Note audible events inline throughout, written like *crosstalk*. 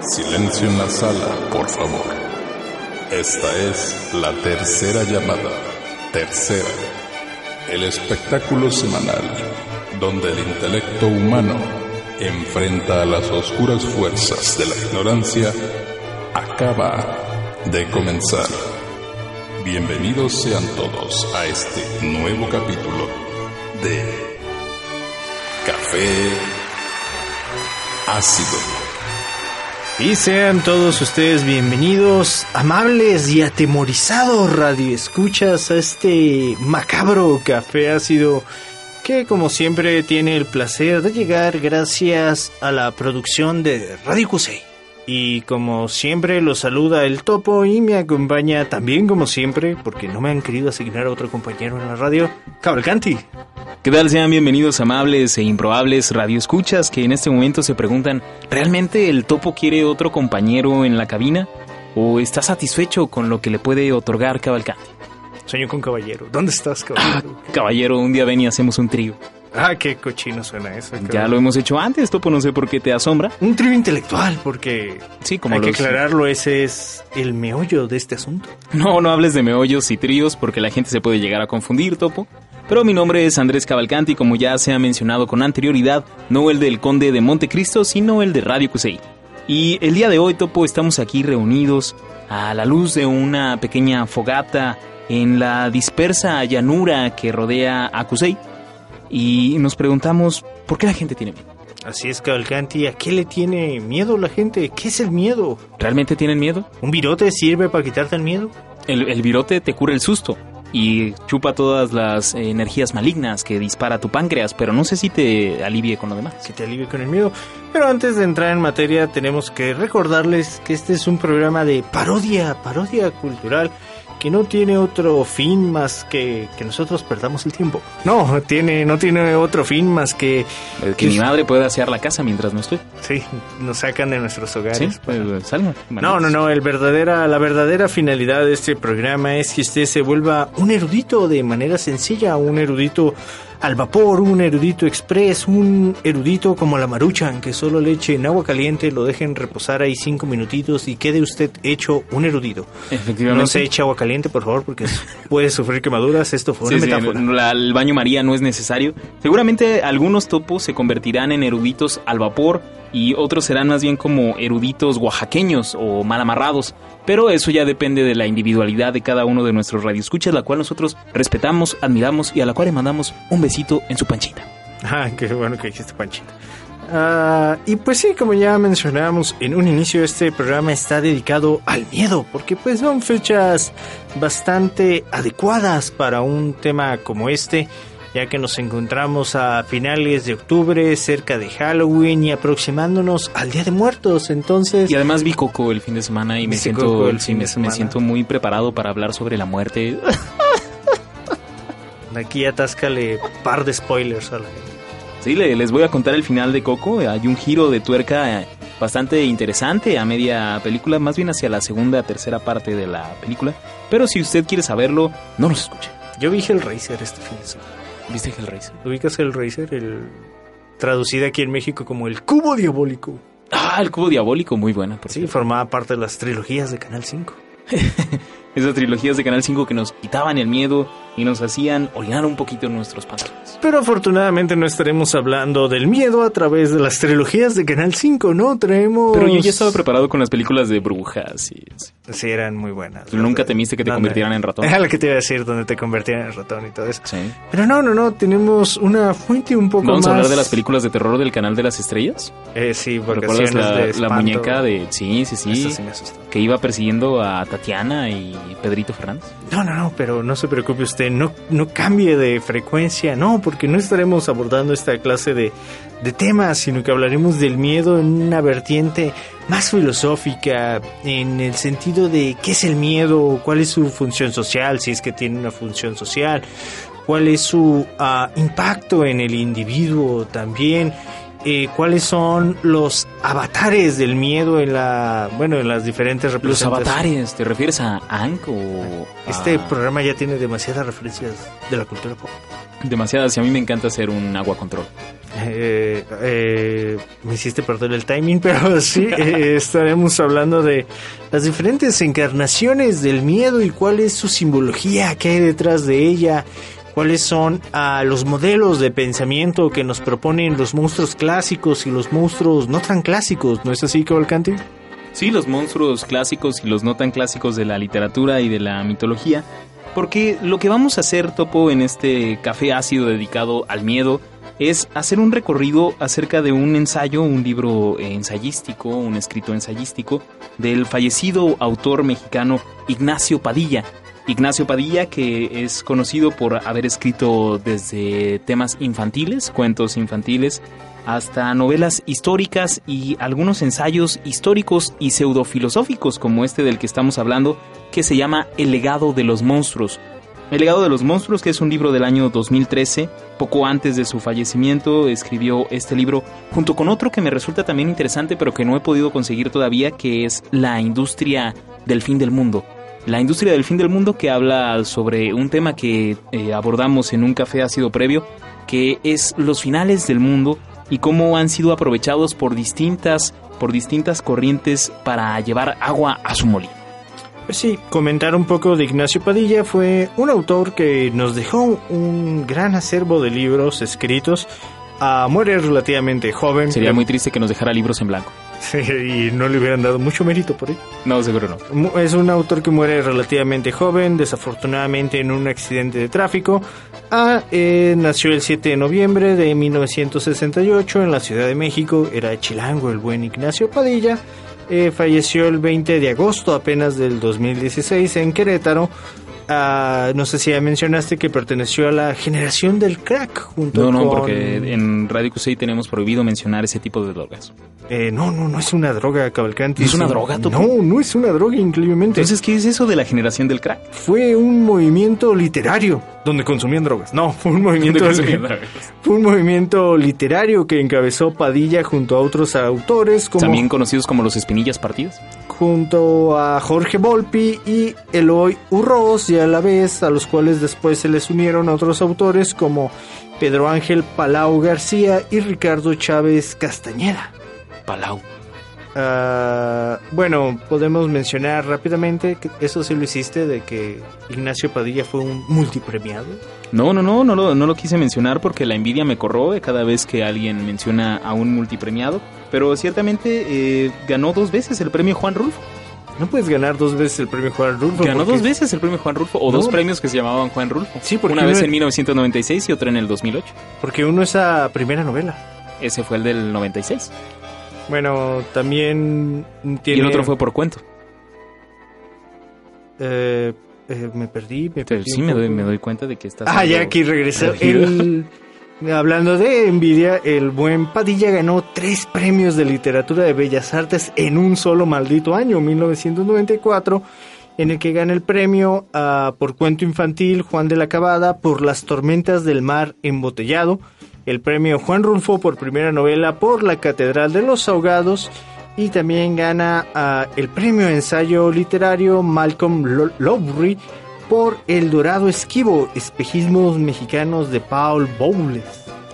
Silencio en la sala, por favor. Esta es la tercera llamada. Tercera. El espectáculo semanal donde el intelecto humano enfrenta a las oscuras fuerzas de la ignorancia acaba de comenzar. Bienvenidos sean todos a este nuevo capítulo de Café Ácido. Y sean todos ustedes bienvenidos, amables y atemorizados radioescuchas a este macabro café ácido que como siempre tiene el placer de llegar gracias a la producción de Radio Cusey. Y como siempre los saluda el topo y me acompaña también como siempre, porque no me han querido asignar a otro compañero en la radio, Cavalcanti. ¿Qué tal? Sean bienvenidos amables e improbables radioescuchas que en este momento se preguntan, ¿realmente el topo quiere otro compañero en la cabina? ¿O está satisfecho con lo que le puede otorgar Cavalcanti? Sueño con caballero. ¿Dónde estás, caballero? Caballero, un día ven y hacemos un trío. Ah, qué cochino suena eso. Ya lo hemos hecho antes, topo, no sé por qué te asombra. Un trío intelectual, porque Sí, como hay que aclararlo, ese es el meollo de este asunto. No, no hables de meollos y tríos porque la gente se puede llegar a confundir, Topo. Pero mi nombre es Andrés Cavalcanti, como ya se ha mencionado con anterioridad, no el del Conde de Montecristo, sino el de Radio Cusey. Y el día de hoy, Topo, estamos aquí reunidos a la luz de una pequeña fogata en la dispersa llanura que rodea a Cusey. Y nos preguntamos, ¿por qué la gente tiene miedo? Así es, Cavalcanti, ¿a qué le tiene miedo la gente? ¿Qué es el miedo? ¿Realmente tienen miedo? ¿Un virote sirve para quitarte el miedo? El, el virote te cura el susto y chupa todas las energías malignas que dispara tu páncreas, pero no sé si te alivie con lo demás. Que te alivie con el miedo. Pero antes de entrar en materia, tenemos que recordarles que este es un programa de parodia, parodia cultural, que no tiene otro fin más que que nosotros perdamos el tiempo. No, tiene, no tiene otro fin más que Que mi madre pueda asear la casa mientras no estoy. sí, nos sacan de nuestros hogares. Sí, pues, salgan. No, no, no, el verdadera, la verdadera finalidad de este programa es que usted se vuelva un erudito de manera sencilla, un erudito al vapor, un erudito express, un erudito como la maruchan, que solo le eche en agua caliente, lo dejen reposar ahí cinco minutitos y quede usted hecho un erudito. Efectivamente. No se eche agua caliente, por favor, porque *laughs* puede sufrir quemaduras. Esto fue una sí, metáfora. la- el baño María no es necesario. Seguramente algunos topos se convertirán en eruditos al vapor y otros serán más bien como eruditos oaxaqueños o mal amarrados. Pero eso ya depende de la individualidad de cada uno de nuestros radioescuchas, la cual nosotros respetamos, admiramos y a la cual le mandamos un besito en su panchita. Ah, qué bueno que dijiste Panchita. Ah, y pues sí, como ya mencionábamos en un inicio, este programa está dedicado al miedo, porque pues son fechas bastante adecuadas para un tema como este, ya que nos encontramos a finales de octubre, cerca de Halloween y aproximándonos al Día de Muertos, entonces... Y además vi Coco el fin de semana y me ¿Viste siento, Coco el sí, fin me, de semana? me siento muy preparado para hablar sobre la muerte. *laughs* Aquí atáscale par de spoilers a la gente. Sí, le- les voy a contar el final de Coco. Hay un giro de tuerca eh, bastante interesante a media película, más bien hacia la segunda, tercera parte de la película. Pero si usted quiere saberlo, no nos escuche. Yo vi Hellraiser este fin de semana. ¿Viste Hellraiser? ¿Ubicas Hellraiser? El... Traducida aquí en México como el cubo diabólico. Ah, el cubo diabólico, muy buena. Por Sí, cierto. formaba parte de las trilogías de Canal 5. *laughs* Esas trilogías de Canal 5 que nos quitaban el miedo y nos hacían orinar un poquito en nuestros pantalones. Pero afortunadamente no estaremos hablando del miedo a través de las trilogías de Canal 5, ¿no? Traemos... Pero yo ya estaba preparado con las películas de brujas y... Sí, eran muy buenas. ¿Tú nunca temiste que te convirtieran en ratón? *laughs* Era lo que te iba a decir, donde te convertían en ratón y todo eso. Sí. Pero no, no, no, tenemos una fuente un poco Vamos más... a hablar de las películas de terror del canal de las estrellas. Eh, sí, ¿Recuerdas vacaciones la, de la muñeca de... Sí, sí, sí. Esta sí me asustó. que iba persiguiendo a Tatiana y Pedrito Fernández. No, no, no, pero no se preocupe usted, no, no cambie de frecuencia, no, porque no estaremos abordando esta clase de, de temas, sino que hablaremos del miedo en una vertiente más filosófica, en el sentido de qué es el miedo, cuál es su función social, si es que tiene una función social, cuál es su ah, impacto en el individuo también, eh, cuáles son los avatares del miedo en la bueno en las diferentes Los representaciones. avatares, ¿te refieres a Ank o Este a- programa ya tiene demasiadas referencias de la cultura pop. demasiadas? Y a mí me encanta hacer un agua control. Eh, eh, me hiciste perder el timing, *laughs* pero sí, eh, estaremos hablando de las diferentes encarnaciones del miedo y cuál es su simbología, qué hay detrás de ella, cuáles son ah, los modelos de pensamiento que nos proponen los monstruos clásicos y los monstruos no tan clásicos, ¿no es así, Cavalcanti? Sí, los monstruos clásicos y los no tan clásicos de la literatura y de la mitología. Porque lo que vamos a hacer, Topo, en este café ácido dedicado al miedo, es hacer un recorrido acerca de un ensayo, un libro ensayístico, un escrito ensayístico, del fallecido autor mexicano Ignacio Padilla. Ignacio Padilla, que es conocido por haber escrito desde temas infantiles, cuentos infantiles, hasta novelas históricas y algunos ensayos históricos y pseudofilosóficos como este del que estamos hablando, que se llama El legado de los monstruos. El legado de los monstruos, que es un libro del año 2013, poco antes de su fallecimiento, escribió este libro junto con otro que me resulta también interesante, pero que no he podido conseguir todavía, que es La industria del fin del mundo. La industria del fin del mundo que habla sobre un tema que eh, abordamos en un café ácido previo, que es los finales del mundo y cómo han sido aprovechados por distintas, por distintas corrientes para llevar agua a su molino. Pues sí, comentar un poco de Ignacio Padilla fue un autor que nos dejó un gran acervo de libros escritos. Ah, muere relativamente joven. Sería muy triste que nos dejara libros en blanco. *laughs* y no le hubieran dado mucho mérito por ello. No, seguro no. Es un autor que muere relativamente joven, desafortunadamente en un accidente de tráfico. Ah, eh, nació el 7 de noviembre de 1968 en la Ciudad de México. Era chilango el buen Ignacio Padilla. Eh, falleció el 20 de agosto apenas del 2016 en Querétaro. No sé si ya mencionaste que perteneció a la generación del crack junto No, no, con... porque en Radio QC tenemos prohibido mencionar ese tipo de drogas. Eh, no, no, no es una droga, Cavalcanti. ¿No es una droga, Topo? No, no es una droga, increíblemente. Entonces, ¿qué es eso de la generación del crack? fue un movimiento literario donde consumían drogas. No, fue un movimiento fue un movimiento literario que encabezó Padilla junto a otros autores como También conocidos como los espinillas partidas. junto a Jorge Volpi y Eloy Urroz y a la vez a los cuales después se les unieron otros autores como Pedro Ángel Palau García y Ricardo Chávez Castañeda. Palau. Ah, bueno, podemos mencionar rápidamente que eso sí lo hiciste de que Ignacio Padilla fue un multipremiado. No, no, no, no lo, no lo quise mencionar porque la envidia me corroe cada vez que alguien menciona a un multipremiado. Pero ciertamente eh, ganó dos veces el premio Juan Rulfo. No puedes ganar dos veces el premio Juan Rulfo. Ganó porque- dos veces el premio Juan Rulfo o No. dos premios que se llamaban Juan Rulfo. Sí, porque Una vez en 1996 y otra en el 2008. Porque uno es a primera novela. Ese fue el del 96. Bueno, también tiene... Y el otro fue por cuento. eh, eh, me perdí, me perdí. Sí, me doy, me doy cuenta de que estás... Ah, ya aquí regresó. El, hablando de envidia, el buen Padilla ganó tres premios de literatura de bellas artes en un solo maldito año, 1994, en el que gana el premio ah, por cuento infantil Juan de la Cabada por Las tormentas del mar embotellado, el premio Juan Rulfo por primera novela por La Catedral de los Ahogados y también gana ah, el premio ensayo literario Malcolm Lo- Lowry por El Dorado Esquivo, espejismos mexicanos de Paul Bowles.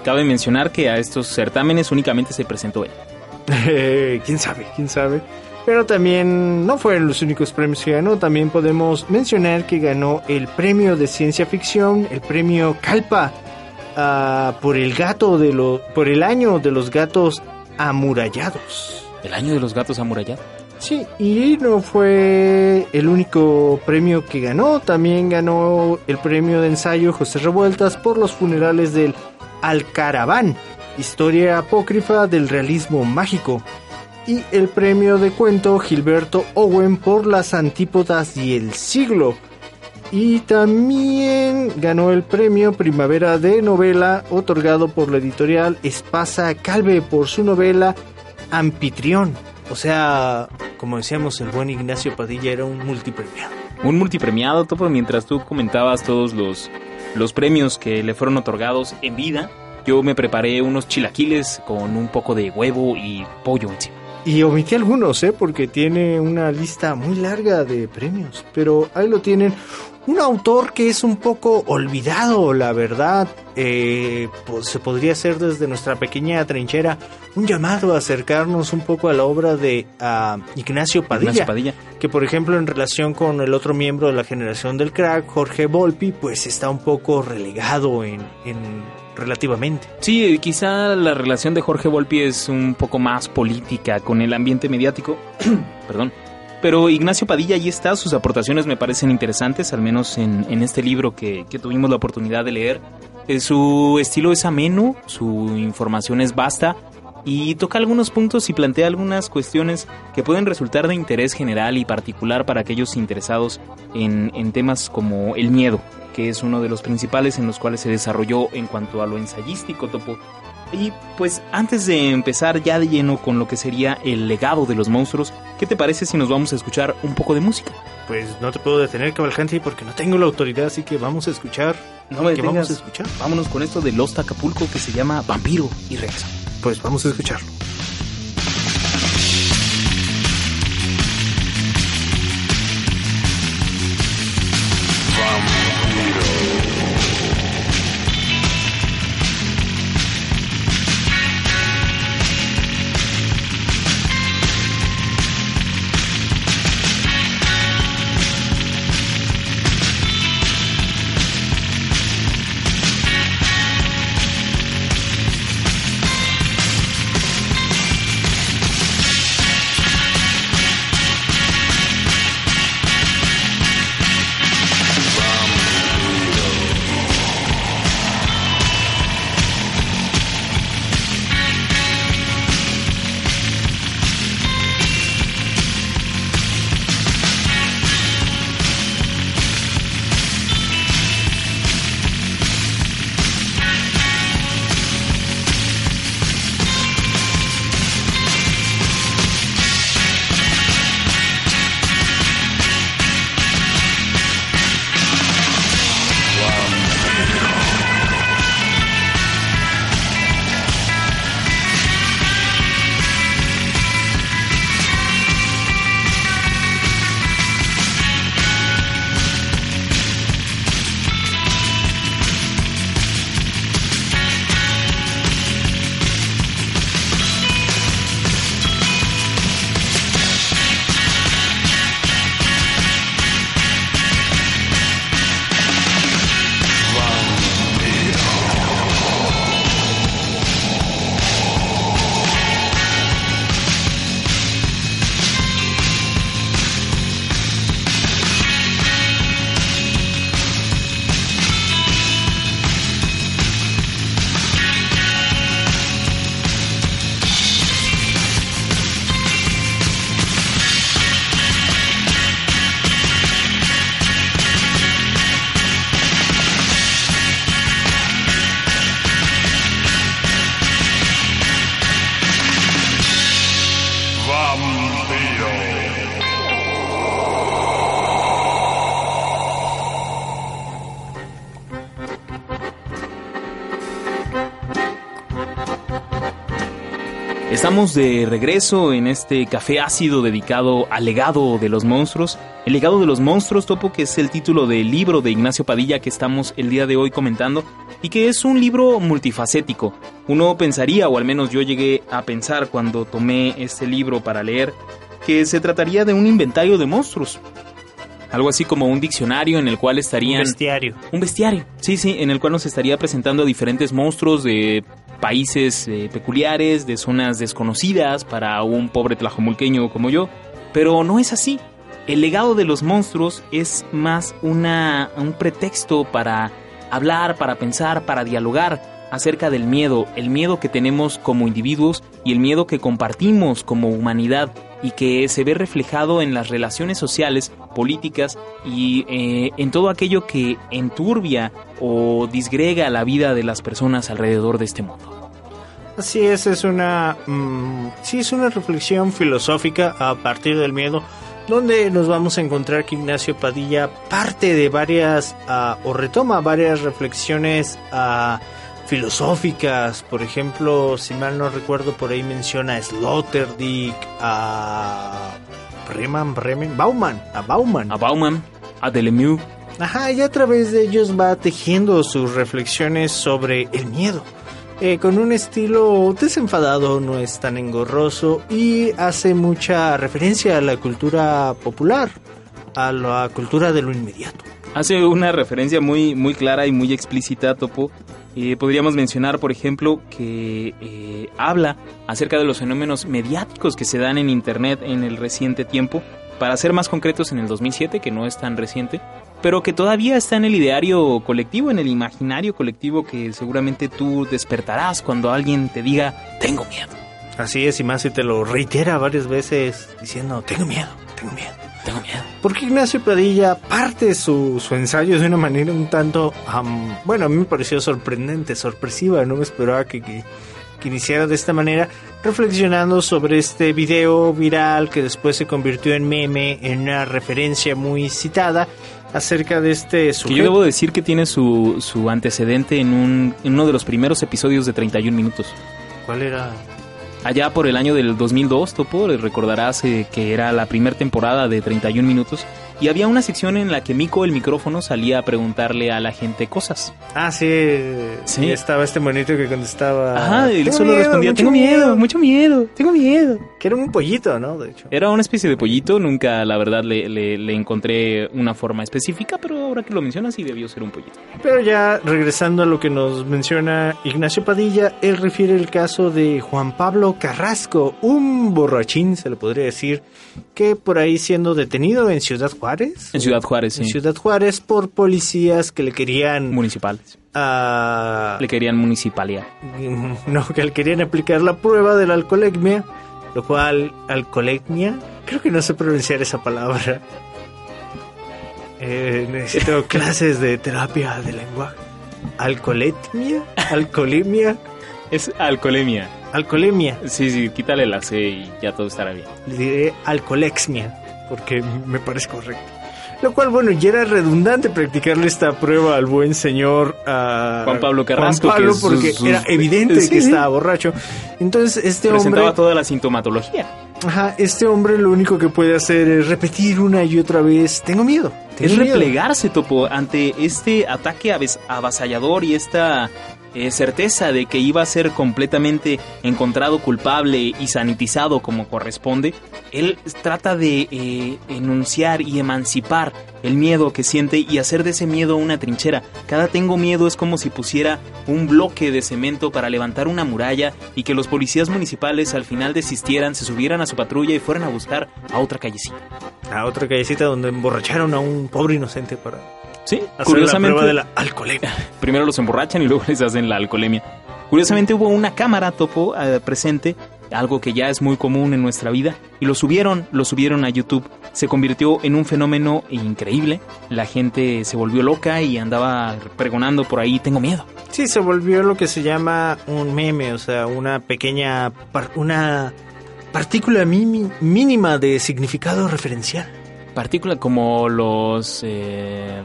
Cabe mencionar que a estos certámenes únicamente se presentó él. *laughs* Quién sabe, quién sabe. Pero también no fueron los únicos premios que ganó. También podemos mencionar que ganó el premio de ciencia ficción, el premio Calpa, ah, por el gato de los, por el año de los gatos amurallados. El año de los gatos amurallados. Sí, y no fue el único premio que ganó. También ganó el premio de ensayo José Revueltas por los funerales del Alcaraván, historia apócrifa del realismo mágico. Y el premio de cuento Gilberto Owen por las antípodas y el siglo. Y también ganó el premio Primavera de Novela otorgado por la editorial Espasa Calve por su novela Anfitrión. O sea, como decíamos, el buen Ignacio Padilla era un multipremiado. Un multipremiado, Topo, mientras tú comentabas todos los, los premios que le fueron otorgados en vida, yo me preparé unos chilaquiles con un poco de huevo y pollo encima. Y omití algunos, ¿eh? Porque tiene una lista muy larga de premios. Pero ahí lo tienen. Un autor que es un poco olvidado, la verdad. Eh, pues se podría hacer desde nuestra pequeña trinchera un llamado a acercarnos un poco a la obra de ah, Ignacio, Padilla, Ignacio Padilla. Que por ejemplo en relación con el otro miembro de la generación del crack, Jorge Volpi, pues está un poco relegado en, en relativamente. Sí, quizá la relación de Jorge Volpi es un poco más política con el ambiente mediático. *clears throat* Perdón. Pero Ignacio Padilla ahí está, sus aportaciones me parecen interesantes, al menos en, en este libro que, que, tuvimos la oportunidad de leer. Eh, su estilo es ameno, su información es vasta y toca algunos puntos y plantea algunas cuestiones que pueden resultar de interés general y particular para aquellos interesados en, en temas como el miedo, que es uno de los principales en los cuales se desarrolló en cuanto a lo ensayístico, Topo. Y pues antes de empezar ya de lleno con lo que sería el legado de los monstruos, ¿qué te parece si nos vamos a escuchar un poco de música? Pues no te puedo detener, Cavalcanti, porque no tengo la autoridad, así que vamos a escuchar. No me ¿Qué vamos a escuchar? Vámonos con esto de Lost Acapulco que se llama Vampiro y regresa. Pues vamos a escucharlo. Estamos de regreso en este café ácido dedicado al legado de los monstruos. El legado de los monstruos, Topo, que es el título del libro de Ignacio Padilla que estamos el día de hoy comentando y que es un libro multifacético. Uno pensaría, o al menos yo llegué a pensar cuando tomé este libro para leer, que se trataría de un inventario de monstruos. Algo así como un diccionario en el cual estarían... Un bestiario. Un bestiario, sí, sí, en el cual nos estaría presentando diferentes monstruos de países eh, peculiares, de zonas desconocidas para un pobre tlajomulqueño como yo. Pero no es así. El legado de los monstruos es más una, un pretexto para hablar, para pensar, para dialogar acerca del miedo, el miedo que tenemos como individuos y el miedo que compartimos como humanidad y que se ve reflejado en las relaciones sociales, políticas y eh, en todo aquello que enturbia o disgrega la vida de las personas alrededor de este mundo. Así es, es una, mm, sí, es una reflexión filosófica a partir del miedo, donde nos vamos a encontrar que Ignacio Padilla parte de varias, ah, o retoma varias reflexiones ah, filosóficas, por ejemplo, si mal no recuerdo, por ahí menciona a Sloterdijk, a Bremen, Bremen, Bauman, a Bauman. A Bauman, a Delemieux. Ajá, y a través de ellos va tejiendo sus reflexiones sobre el miedo. Eh, con un estilo desenfadado, no es tan engorroso y hace mucha referencia a la cultura popular, a la cultura de lo inmediato. Hace una referencia muy, muy clara y muy explícita, Topo. Eh, podríamos mencionar, por ejemplo, que eh, habla acerca de los fenómenos mediáticos que se dan en Internet en el reciente tiempo. Para ser más concretos, en el 2007, que no es tan reciente, pero que todavía está en el ideario colectivo, en el imaginario colectivo que seguramente tú despertarás cuando alguien te diga, tengo miedo. Así es, y más si te lo reitera varias veces diciendo, tengo miedo, tengo miedo. Tengo miedo. Porque Ignacio Padilla parte su, su ensayo de una manera un tanto, am, bueno, a mí me pareció sorprendente, sorpresiva, no me esperaba que, que, que iniciara de esta manera, reflexionando sobre este video viral que después se convirtió en meme, en una referencia muy citada acerca de este Que sujeto. yo debo decir que tiene su, su antecedente en, un, en uno de los primeros episodios de 31 minutos. ¿Cuál era? Allá por el año del 2002, Topo, recordarás eh, que era la primera temporada de 31 minutos y había una sección en la que Miko el micrófono salía a preguntarle a la gente cosas. Ah, sí, Sí. Estaba este monito que contestaba. Ajá, él "Tengo solo miedo, respondía, tengo miedo, mucho miedo, tengo miedo. Que era un pollito, ¿no? De hecho. Era una especie de pollito, nunca la verdad le, le- le encontré una forma específica, pero ahora que lo mencionas sí debió ser un pollito. Pero ya regresando a lo que nos menciona Ignacio Padilla, él refiere el caso de Juan Pablo Carrasco, un borrachín, se le podría decir, que por ahí siendo detenido en Ciudad Juárez. En Ciudad Juárez, En sí. Ciudad Juárez por policías que le querían... Municipales. ah, Le querían municipalidad. *laughs* no, que le querían aplicar la prueba de la alcoholemia, lo cual, alcoholemia, creo que no sé pronunciar esa palabra. Eh, necesito *laughs* clases de terapia de lenguaje. Alcoholemia, alcoholemia, Es alcoholemia. alcoholemia. Sí, sí, quítale la C y ya todo estará bien. Le diré alcoholexmia, porque me parece correcto. Lo cual, bueno, ya era redundante practicarle esta prueba al buen señor ah, Juan Pablo Carrasco, Juan Pablo, que sus- porque sus- era evidente Sí, que sí. estaba borracho. Entonces, este Presentaba hombre, toda la sintomatología. ajá, este hombre lo único que puede hacer es repetir una y otra vez: Tengo miedo. Es tengo miedo". replegarse, Topo, ante este ataque avasallador y esta eh, certeza de que iba a ser completamente encontrado culpable y sanitizado como corresponde. Él trata de eh, enunciar y emancipar el miedo que siente y hacer de ese miedo una trinchera. Cada tengo miedo es como si pusiera un bloque de cemento para levantar una muralla y que los policías municipales al final desistieran, se subieran a su patrulla y fueran a buscar a otra callecita. A otra callecita donde emborracharon a un pobre inocente para Sí, hacer curiosamente. la prueba de la alcoholemia. *laughs* primero los emborrachan y luego *laughs* les hacen la alcoholemia. Curiosamente hubo una cámara topo eh, presente, algo que ya es muy común en nuestra vida, y lo subieron, lo subieron a YouTube. Se convirtió en un fenómeno increíble. La gente se volvió loca y andaba pregonando por ahí, tengo miedo. Sí, se volvió lo que se llama un meme, o sea, una pequeña, una partícula mínima de significado referencial. Partícula como los eh,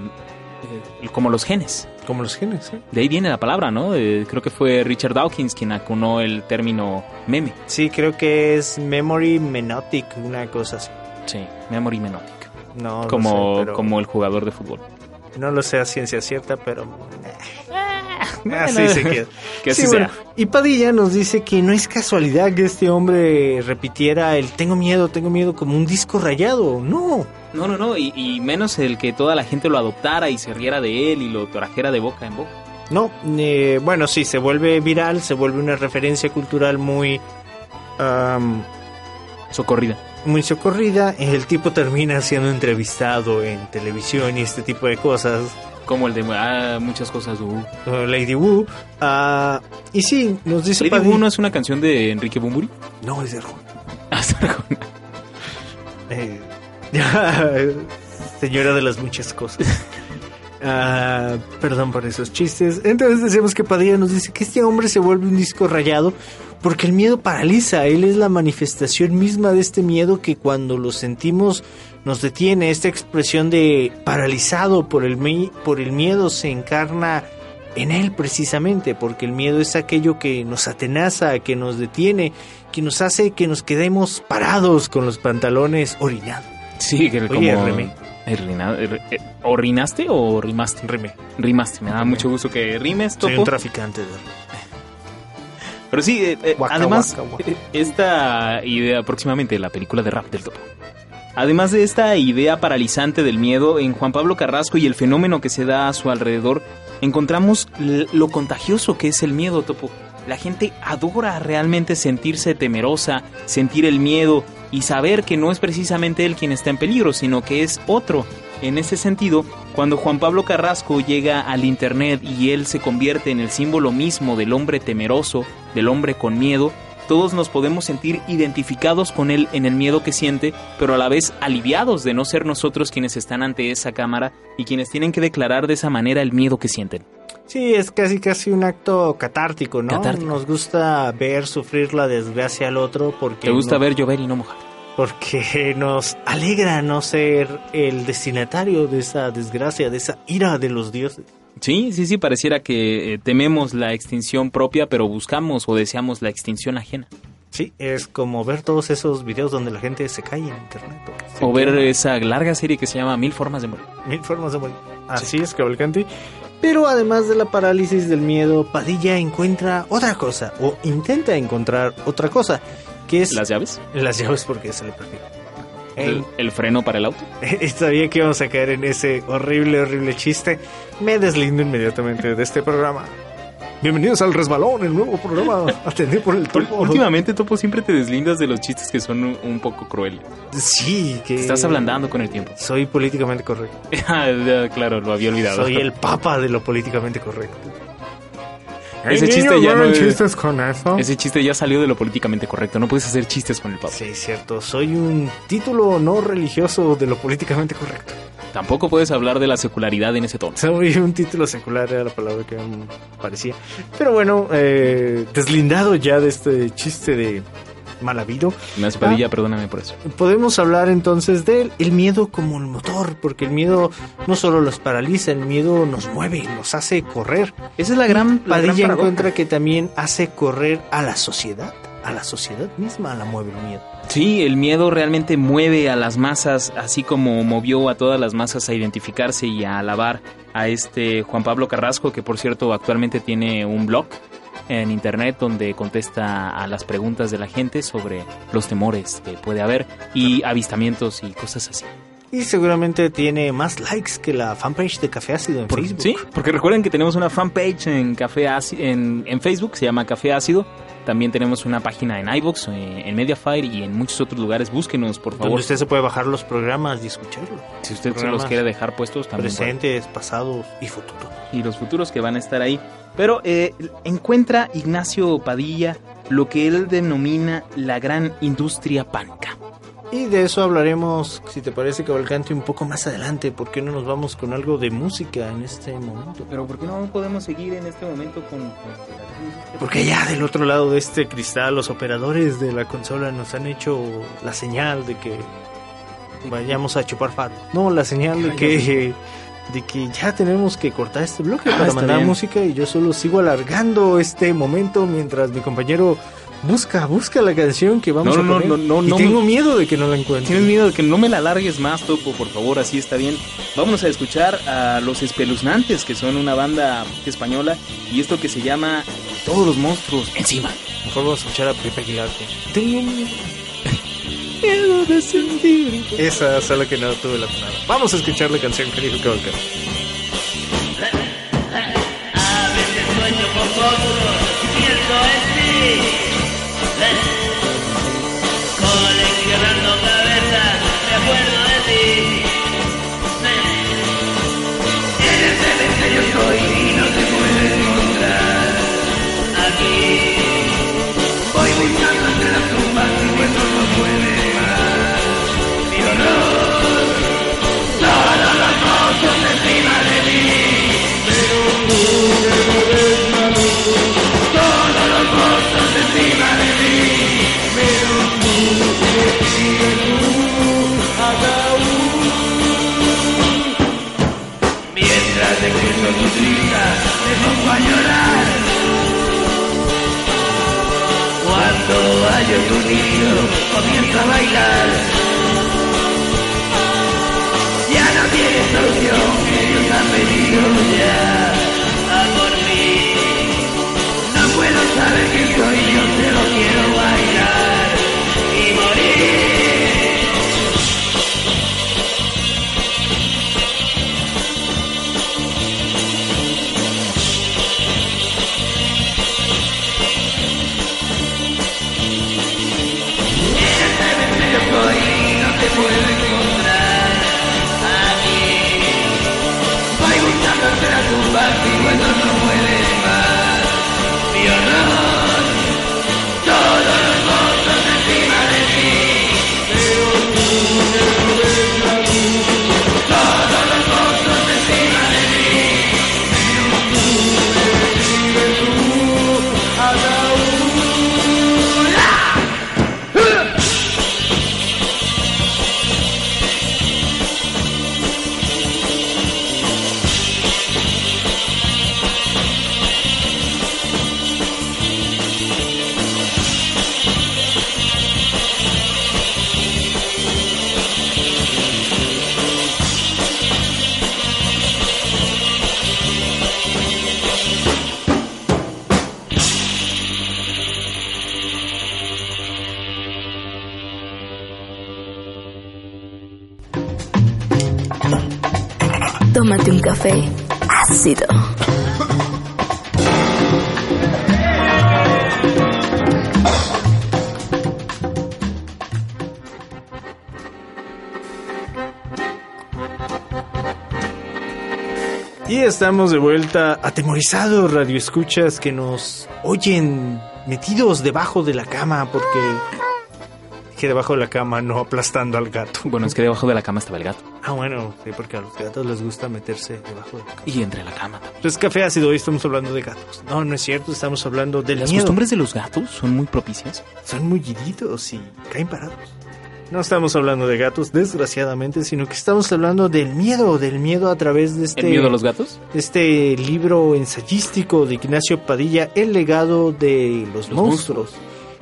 eh, como los genes. Como los genes, ¿eh? De ahí viene la palabra, ¿no? Eh, creo que fue Richard Dawkins quien acunó el término meme. Sí, creo que es memory menotic, una cosa así. Sí, memory menotic. No, lo como, sé, pero- como el jugador de fútbol. No lo sé a ciencia cierta, pero... bueno. Así se queda. *laughs* Que así Sí, bueno, sea. y Padilla nos dice que no es casualidad que este hombre repitiera el tengo miedo, tengo miedo como un disco rayado. No, No, no, no, y, y menos el que toda la gente lo adoptara y se riera de él y lo trajera de boca en boca. No, eh, bueno, sí, se vuelve viral, se vuelve una referencia cultural muy, am, Socorrida. muy socorrida. El tipo termina siendo entrevistado en televisión y este tipo de cosas. Como el de ah, muchas cosas. Uh, Lady Wu. Ah, y sí, nos dice Lady Wu no es una canción de Enrique Bumburi. No, es de Arjona. *laughs* Ah, está Arjona. Eh, *laughs* señora de las muchas cosas. Ah, perdón por esos chistes. Entonces decimos que Padilla nos dice que este hombre se vuelve un disco rayado porque el miedo paraliza. Él es la manifestación misma de este miedo que cuando lo sentimos nos detiene. Esta expresión de paralizado por el, por el miedo se encarna en él precisamente, porque el miedo es aquello que nos atenaza, que nos detiene, que nos hace que nos quedemos parados con los pantalones orinados. Sí, que Oye, como... rimé. Eh, rina- ¿O rinaste o rimaste? Rime. Rimaste. Me da mucho gusto que rimes, Soy Topo. un traficante de Pero sí, eh, eh, además, esta idea, próximamente la película de rap del topo. Además de esta idea paralizante del miedo, en Juan Pablo Carrasco y el fenómeno que se da a su alrededor, encontramos lo contagioso que es el miedo, topo. La gente adora realmente sentirse temerosa, sentir el miedo y saber que no es precisamente él quien está en peligro, sino que es otro. En ese sentido, cuando Juan Pablo Carrasco llega al Internet y él se convierte en el símbolo mismo del hombre temeroso, del hombre con miedo, todos nos podemos sentir identificados con él en el miedo que siente, pero a la vez aliviados de no ser nosotros quienes están ante esa cámara y quienes tienen que declarar de esa manera el miedo que sienten. Sí, es casi casi un acto catártico, ¿no? Catártico. Nos gusta ver sufrir la desgracia al otro porque ¿Te gusta no- ver llover y no mojar? porque *laughs* nos alegra no ser el destinatario de esa desgracia, de esa ira de los dioses. Sí, sí, sí, pareciera que eh, tememos la extinción propia, pero buscamos o deseamos la extinción ajena. Sí, es como ver todos esos videos donde la gente se cae en internet. O ver esa larga serie que se llama Mil Formas de Morir. Mil formas de morir. Así es, Cavalcanti. Pero además de la parálisis del miedo, Padilla encuentra otra cosa, o intenta encontrar otra cosa, que es ¿Las llaves? las llaves porque se le perdió. ¿El, el freno para el auto? *laughs* Sabía que íbamos a caer en ese horrible, horrible chiste. Me deslindo inmediatamente de este programa. Bienvenidos al Resbalón, el nuevo programa *laughs* atendido por el topo. Últimamente, Topo, siempre te deslindas de los chistes que son un, un poco crueles. Sí, que... Estás ablandando con el tiempo. Soy políticamente correcto. *laughs* Ah, claro, lo había olvidado. Soy el papa de lo políticamente correcto. Ese chiste ya ¿no es- chistes con eso? Ese chiste ya salió de lo políticamente correcto. No puedes hacer chistes con el papa. Sí, cierto. Soy un título no religioso de lo políticamente correcto. Tampoco puedes hablar de la secularidad en ese tono. *laughs* Soy un título secular, era la palabra que me parecía. Pero bueno, eh, deslindado ya de este chiste de mal habido, Ignacio Padilla, perdóname por eso. podemos hablar entonces del el miedo como el motor, porque el miedo no solo los paraliza, el miedo nos mueve, nos hace correr. Esa es la gran, la gran Padilla paradoja. encuentra que también hace correr a la sociedad, a la sociedad misma la mueve el miedo. Sí, el miedo realmente mueve a las masas, así como movió a todas las masas a identificarse y a alabar a este Juan Pablo Carrasco, que por cierto actualmente tiene un blog en internet donde contesta a las preguntas de la gente sobre los temores que puede haber y avistamientos y cosas así. Y seguramente tiene más likes que la fanpage de Café Ácido en Por- Facebook. Sí, porque recuerden que tenemos una fanpage en Café Ácido, en, en Facebook, se llama Café Ácido. También tenemos una página en iVoox, eh, en Mediafire y en muchos otros lugares. Búsquenos, por Donde favor. usted se puede bajar los programas y escucharlos. Si usted se los quiere dejar puestos, también puede. Presentes, pasados y futuros. y los futuros que van a estar ahí. Pero eh, encuentra Ignacio Padilla lo que él denomina la gran industria pánica. Y de eso hablaremos, si te parece, Cavalcante, un poco más adelante. ¿Por qué no nos vamos con algo de música en este momento? Pero ¿por qué no podemos seguir en este momento con... Porque ya del otro lado de este cristal, los operadores de la consola nos han hecho la señal de que vayamos a chupar fat. No, la señal de que, *laughs* de que ya tenemos que cortar este bloque Ah, para mandar bien. música y yo solo sigo alargando este momento mientras mi compañero busca, busca la canción que vamos No, a no, poner. no, no, y no tengo me- miedo de que no la encuentre. ¿Tienes miedo de que no me la largues más, Topo? Por favor, así está bien. Vámonos a escuchar a Los Espeluznantes, que son una banda española, y esto que se llama Todos los monstruos encima. Mejor vamos a escuchar a Pepe Aguilar. Tengo miedo. Miedo de sentir. Esa solo que no tuve la tonada. Vamos a escuchar la canción que dijo Cavalcante. A veces sueño con monstruos, pienso en ti coleccionando cabezas, me acuerdo de ti. En el cementerio estoy y no te puedo encontrar. Aquí voy muy Me pongo a. Cuando tu niño comienzo a bailar. Ya no tienes solución, ellos han venido ya a por mí. No puedo saber quién soy, yo te lo quiero bailar y morir. Tumbas y cuando no estamos de vuelta atemorizados, radioescuchas que nos oyen metidos debajo de la cama porque... Que debajo de la cama, no aplastando al gato. Bueno, es que debajo de la cama estaba el gato. Ah, bueno, sí, porque a los gatos les gusta meterse debajo de la cama. Y entre la cama también. Pues café ácido, hoy estamos hablando de gatos. No, no es cierto, estamos hablando del Las miedo. costumbres de los gatos son muy propicias. Son muy guiditos y caen parados. No estamos hablando de gatos, desgraciadamente, sino que estamos hablando del miedo, del miedo a través de este... ¿El miedo a los gatos? este libro ensayístico de Ignacio Padilla, El legado de los, Los monstruos.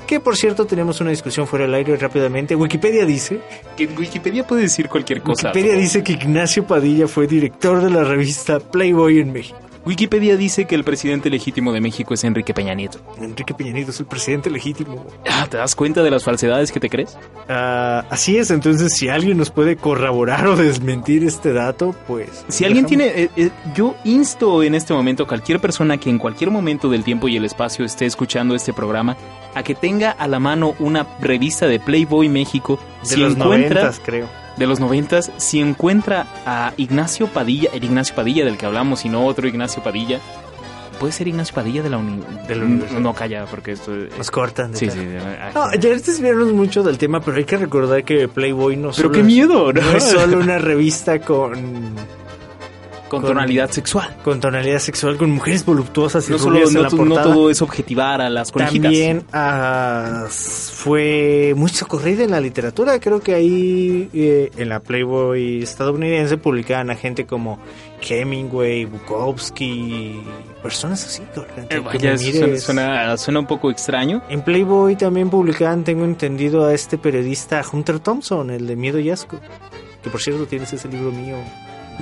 Que por cierto tenemos una discusión fuera del aire rápidamente. Wikipedia dice, Que Wikipedia puede decir cualquier cosa. Wikipedia dice que Ignacio Padilla fue director de la revista Playboy en México. Wikipedia dice que el presidente legítimo de México es Enrique Peña Nieto. Enrique Peña Nieto es el presidente legítimo. Ah, ¿Te das cuenta de las falsedades que te crees? Ah, así es, entonces si alguien nos puede corroborar o desmentir este dato, pues... Si alguien dejamos- tiene, eh, eh, yo insto en este momento a cualquier persona que en cualquier momento del tiempo y el espacio esté escuchando este programa a que tenga a la mano una revista de Playboy México, De si los encuentra creo. De los noventas, si encuentra a Ignacio Padilla, el Ignacio Padilla del que hablamos y no otro Ignacio Padilla, puede ser Ignacio Padilla de la, uni- De la. No, calla, porque esto Nos cortan. de Sí, sí. ah, No, ya desviarnos mucho del tema, pero hay que recordar que Playboy no Pero solo qué es- miedo, ¿no? no es solo una revista con, con con- tonalidad sexual. con tonalidad sexual, con mujeres voluptuosas y No, solo, rubias en no, la to- no portada. todo es objetivar a las conejitas. También ah, fue muy socorrida en la literatura. Creo que ahí eh, en la Playboy estadounidense publicaban a gente como Hemingway, Bukowski, personas así. Eh, vaya, suena, suena- suena un poco extraño. En Playboy también publicaban, tengo entendido, a este periodista Hunter Thompson, el de Miedo y Asco. Que por cierto tienes ese libro mío.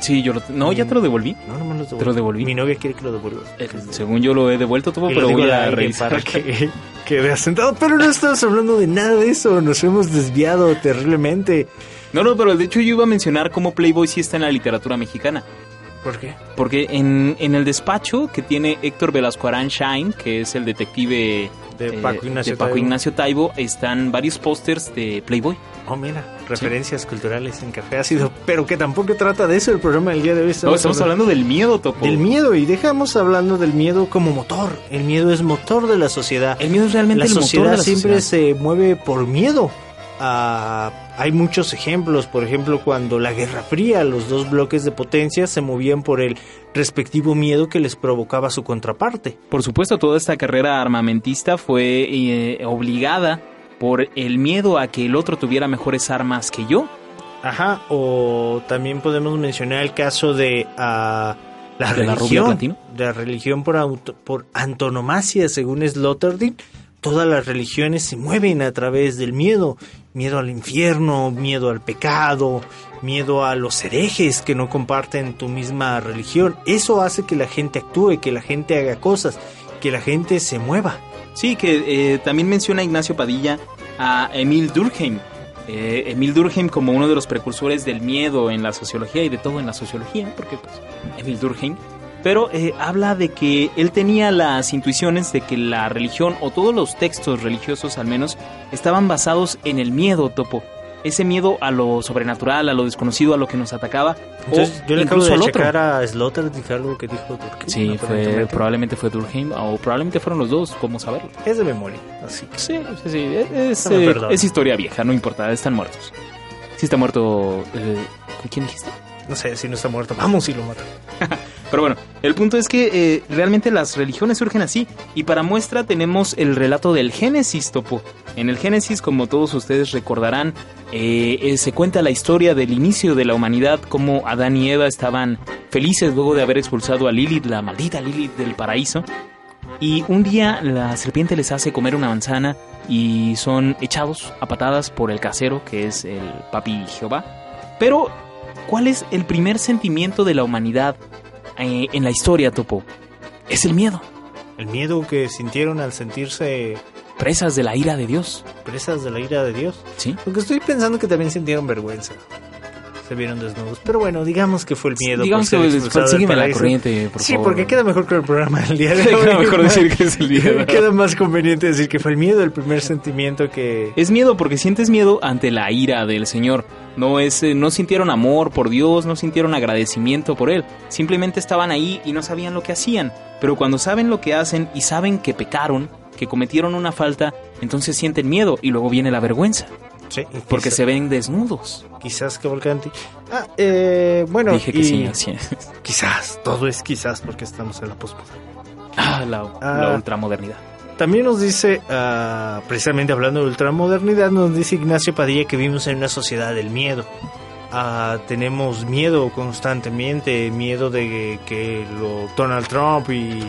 Sí, yo lo... No, ya te lo devolví. No, no me lo Te lo devolví. Mi novia quiere que lo devuelvas. Eh, según yo lo he devuelto todo, Y pero voy a revisar. para que *laughs* quede asentado. Pero no estamos hablando de nada de eso. Nos hemos desviado terriblemente. No, no, pero de hecho yo iba a mencionar cómo Playboy sí está en la literatura mexicana. ¿Por qué? Porque en, en el despacho que tiene Héctor Velasco Arán Shine, que es el detective De eh, Paco Ignacio de Paco Taibo. Ignacio Taibo están varios pósters de Playboy. Oh, mira, referencias culturales en Café Ácido, pero que tampoco trata de eso el programa del día de hoy. No, estamos hablando del miedo, Topo. del miedo y dejamos hablando del miedo como motor. El miedo es motor de la sociedad. El miedo es realmente la el motor sociedad de la siempre sociedad. se mueve por miedo. Ah, hay muchos ejemplos, por ejemplo, cuando la Guerra Fría, los dos bloques de potencia se movían por el respectivo miedo que les provocaba su contraparte. Por supuesto, toda esta carrera armamentista fue eh, obligada por el miedo a que el otro tuviera mejores armas que yo. Ajá, o también podemos mencionar el caso de ah, la ¿De la rubia religión, de la religión por, auto- por antonomasia, según Sloterdijk. Todas las religiones se mueven a través del miedo, miedo al infierno, miedo al pecado, miedo a los herejes que no comparten tu misma religión. Eso hace que la gente actúe, que la gente haga cosas, que la gente se mueva. Sí, que eh, también menciona Ignacio Padilla a Emil Durkheim. Eh, Emil Durkheim como uno de los precursores del miedo en la sociología y de todo en la sociología, porque pues Emil Durkheim. Pero eh, habla de que él tenía las intuiciones de que la religión o todos los textos religiosos al menos estaban basados en el miedo, Topo. Ese miedo a lo sobrenatural, a lo desconocido, a lo que nos atacaba. Entonces, o yo le acabo de checar a Sloterdijk algo que dijo Durkheim. Sí, fue, probablemente fue Durkheim o probablemente fueron los dos, ¿cómo saberlo? Es de memoria, así que... Sí, sí, sí. Es, eh, es historia vieja, no importa, están muertos. Sí está muerto... eh, ¿Con quién dijiste? No sé si no está muerto. Vamos y lo matan. *laughs* Pero bueno, el punto es que eh, realmente las religiones surgen así. Y para muestra tenemos el relato del Génesis, Topo. En el Génesis, como todos ustedes recordarán, eh, eh, se cuenta la historia del inicio de la humanidad, cómo Adán y Eva estaban felices luego de haber expulsado a Lilith, la maldita Lilith del paraíso. Y un día la serpiente les hace comer una manzana y son echados a patadas por el casero, que es el papi Jehová. Pero, ¿cuál es el primer sentimiento de la humanidad eh, en la historia, Topo? Es el miedo, El miedo que sintieron al sentirse presas de la ira de Dios. presas de la ira de Dios. ¿Sí? Porque estoy pensando que también sintieron vergüenza. Se vieron desnudos. Pero bueno, digamos que fue el miedo. Digamos que expulsado del sígueme la corriente, por Sí, favor. porque queda mejor con el programa del día de hoy. Queda mejor decir *laughs* que es el miedo. queda más conveniente decir que fue el miedo el primer sentimiento que... Es miedo porque sientes miedo ante la ira del Señor. No es, eh, no sintieron amor por Dios, no sintieron agradecimiento por Él. Simplemente estaban ahí y no sabían lo que hacían. Pero cuando saben lo que hacen y saben que pecaron, que cometieron una falta, entonces sienten miedo y luego viene la vergüenza. Sí, Porque se ven desnudos. Quizás Cavalcanti. Ah, eh, bueno, Dije que y- sí, así es. Quizás, todo es quizás porque estamos en la posmodernidad. Ah, la, Ah. la ultramodernidad. También nos dice, ah, precisamente hablando de ultramodernidad, nos dice Ignacio Padilla que vivimos en una sociedad del miedo. Ah, tenemos miedo constantemente, miedo de que lo, Donald Trump y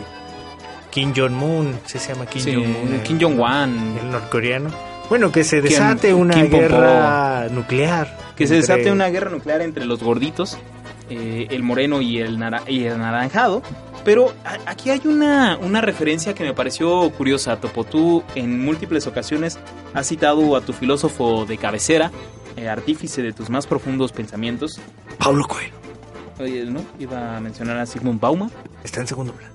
Kim Jong-un, ¿sí se llama Kim Sí, Jong-un? Kim Jong-un. El norcoreano. Bueno, que se desate Kim- una Kim guerra nuclear. Que se entre- desate una guerra nuclear entre los gorditos, eh, el moreno y el, nara- y el naranjado. Pero aquí hay una, una referencia que me pareció curiosa, Topo. Tú en múltiples ocasiones has citado a tu filósofo de cabecera, eh, artífice de tus más profundos pensamientos. Pablo Coelho. Oye, ¿no? Iba a mencionar a Sigmund Bauman. Está en segundo plano.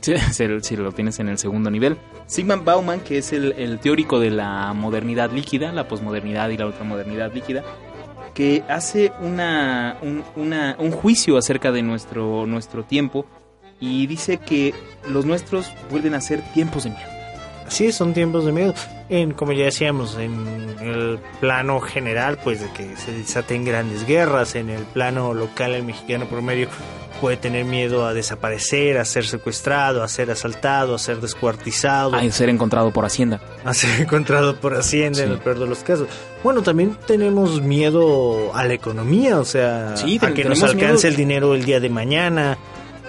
Sí, *laughs* si, si lo tienes en el segundo nivel. Sigmund Bauman, que es el, el teórico de la modernidad líquida, la posmodernidad y la ultramodernidad líquida, que hace una, un, una- un juicio acerca de nuestro, nuestro tiempo y dice que los nuestros vuelven a ser tiempos de miedo. Sí, son tiempos de miedo. En, como ya decíamos, en el plano general, pues de que se desaten grandes guerras. En el plano local, el mexicano promedio puede tener miedo a desaparecer, a ser secuestrado, a ser asaltado, a ser descuartizado, A ser encontrado por Hacienda. *laughs* a ser encontrado por Hacienda en el peor de los casos. Bueno, también tenemos miedo a la economía, o sea, Sí, a que nos alcance miedo- el dinero el día de mañana.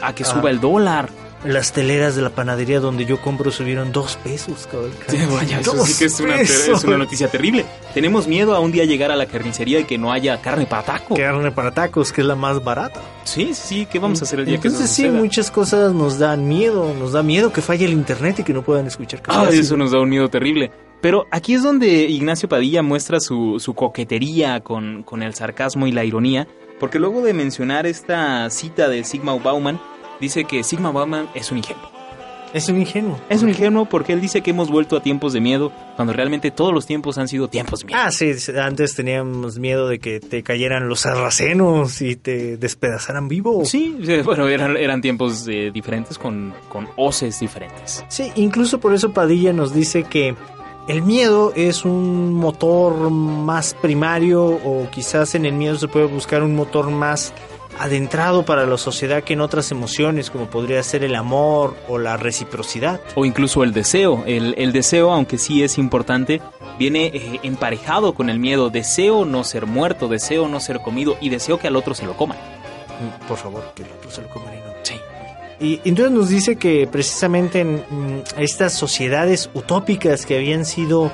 A que Ah. suba el dólar. Las teleras de la panadería donde yo compro subieron dos pesos, cabrón. *laughs* Sí, vaya, eso sí que es una, pesos. es una noticia terrible. Tenemos miedo a un día llegar a la carnicería y que no haya carne para taco. Carne para tacos, que es la más barata. Sí, sí, sí, ¿qué vamos a hacer el día Entonces que eso sí, suceda? muchas cosas nos dan miedo. Nos da miedo que falle el internet y que no puedan escuchar Ah, eso nos da un miedo terrible. Pero aquí es donde Ignacio Padilla muestra su, su coquetería con, con el sarcasmo y la ironía, porque luego de mencionar esta cita de Sigmund Bauman, dice que Sigmund Bauman es un ingenuo. Es un ingenuo. Es un ingenuo porque él dice que hemos vuelto a tiempos de miedo cuando realmente todos los tiempos han sido tiempos de miedo. Ah, sí, antes teníamos miedo de que te cayeran los sarracenos y te despedazaran vivo. Sí, sí, bueno, eran, eran tiempos eh, diferentes con, con hoces diferentes. Sí, incluso por eso Padilla nos dice que el miedo es un motor más primario o quizás en el miedo se puede buscar un motor más adentrado para la sociedad que en otras emociones como podría ser el amor o la reciprocidad. O incluso el deseo. El, el deseo, aunque sí es importante, viene eh, emparejado con el miedo. Deseo no ser muerto, deseo no ser comido y deseo que al otro se lo coma. Mm, Por favor, que el otro se lo coma y no. Sí. Y entonces nos dice que precisamente en mm, estas sociedades utópicas que habían sido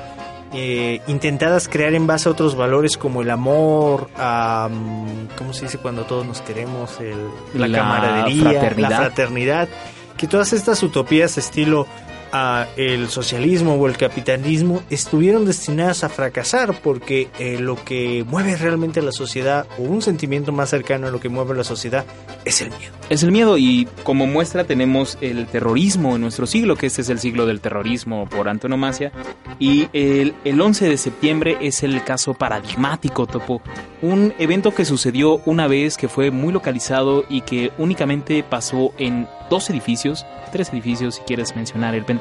eh, intentadas crear en base a otros valores como el amor, am, ¿cómo se dice cuando todos nos queremos? El- la, La camaradería, fraternidad. la fraternidad. Que todas estas utopías estilo a el socialismo o el capitalismo estuvieron destinadas a fracasar porque eh, lo que mueve realmente a la sociedad o un sentimiento más cercano a lo que mueve a la sociedad es el miedo. Es el miedo y como muestra tenemos el terrorismo en nuestro siglo, que este es el siglo del terrorismo por antonomasia. Y el, el 11 de septiembre es el caso paradigmático, Topo. Un evento que sucedió una vez, que fue muy localizado y que únicamente pasó en dos edificios, tres edificios si quieres mencionar el Pentágono.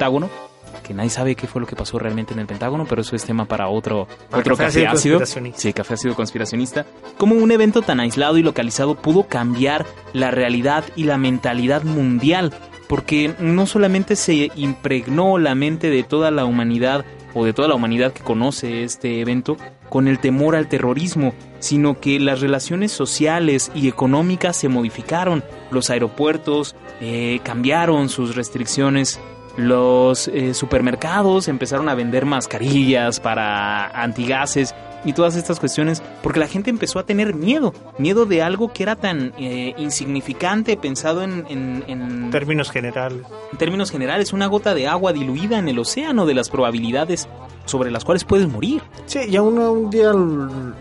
Que nadie sabe qué fue lo que pasó realmente en el Pentágono, pero eso es tema para otro, Para otro café café ácido. Sí, café ácido conspiracionista. Como un evento tan aislado y localizado pudo cambiar la realidad y la mentalidad mundial, porque no solamente se impregnó la mente de toda la humanidad o de toda la humanidad que conoce este evento con el temor al terrorismo, sino que las relaciones sociales y económicas se modificaron. Los aeropuertos eh, cambiaron sus restricciones. Los eh, supermercados empezaron a vender mascarillas para antigases y todas estas cuestiones porque la gente empezó a tener miedo, miedo de algo que era tan eh, insignificante pensado en, en- en términos generales. en términos generales, una gota de agua diluida en el océano de las probabilidades sobre las cuales puedes morir. Sí, y aún un día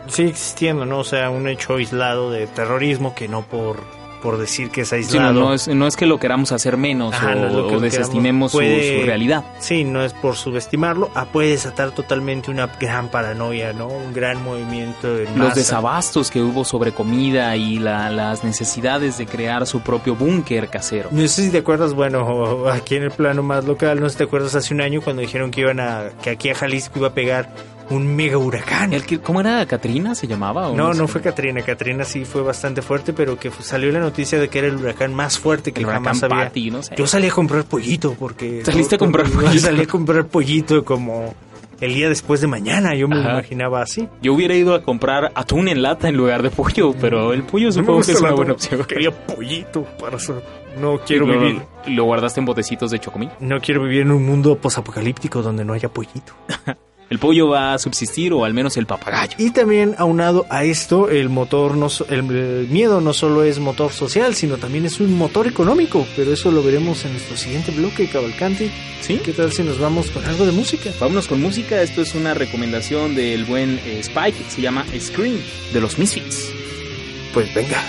sigue existiendo, ¿no? O sea, un hecho aislado de terrorismo que no por, por decir que es Sí, no, aislado. no es, no es que lo queramos hacer menos Ajá, o, no que o desestimemos su, queramos. Puede- su realidad. Sí, no es por subestimarlo, ah, puede desatar totalmente una gran paranoia, ¿no? Un gran movimiento de Los desabastos que hubo sobre comida y la- las necesidades de crear su propio búnker casero. No sé si te acuerdas, bueno, aquí en el plano más local, no sé si te acuerdas hace un año cuando dijeron que iban a, que aquí a Jalisco iba a pegar un mega huracán. El que, ¿Cómo era? ¿Catrina se llamaba? o No, no fue Katrina. Katrina sí fue bastante fuerte, pero que salió la noticia de que era el huracán más fuerte que El jamás huracán había. Patty, no sé. Yo salí a comprar pollito porque... ¿Saliste a comprar Yo *laughs* pollito? salí a comprar pollito como el día después de mañana. Yo me lo imaginaba así. Yo hubiera ido a comprar atún en lata en lugar de pollo, pero el pollo supongo que es una buena opción. Quería pollito para eso. No quiero lo, vivir... lo guardaste en botecitos de chocomí. No quiero vivir en un mundo posapocalíptico donde no haya pollito. *laughs* El pollo va a subsistir o al menos el papagayo. Y también aunado a esto, el motor no el, el miedo no solo es motor social, sino también es un motor económico. Pero eso lo veremos en nuestro siguiente bloque, Cavalcanti. ¿Sí? ¿Qué tal si nos vamos con algo de música? Vámonos con música. Esto es una recomendación del buen eh, Spike. Se llama Scream de los Misfits. Pues venga.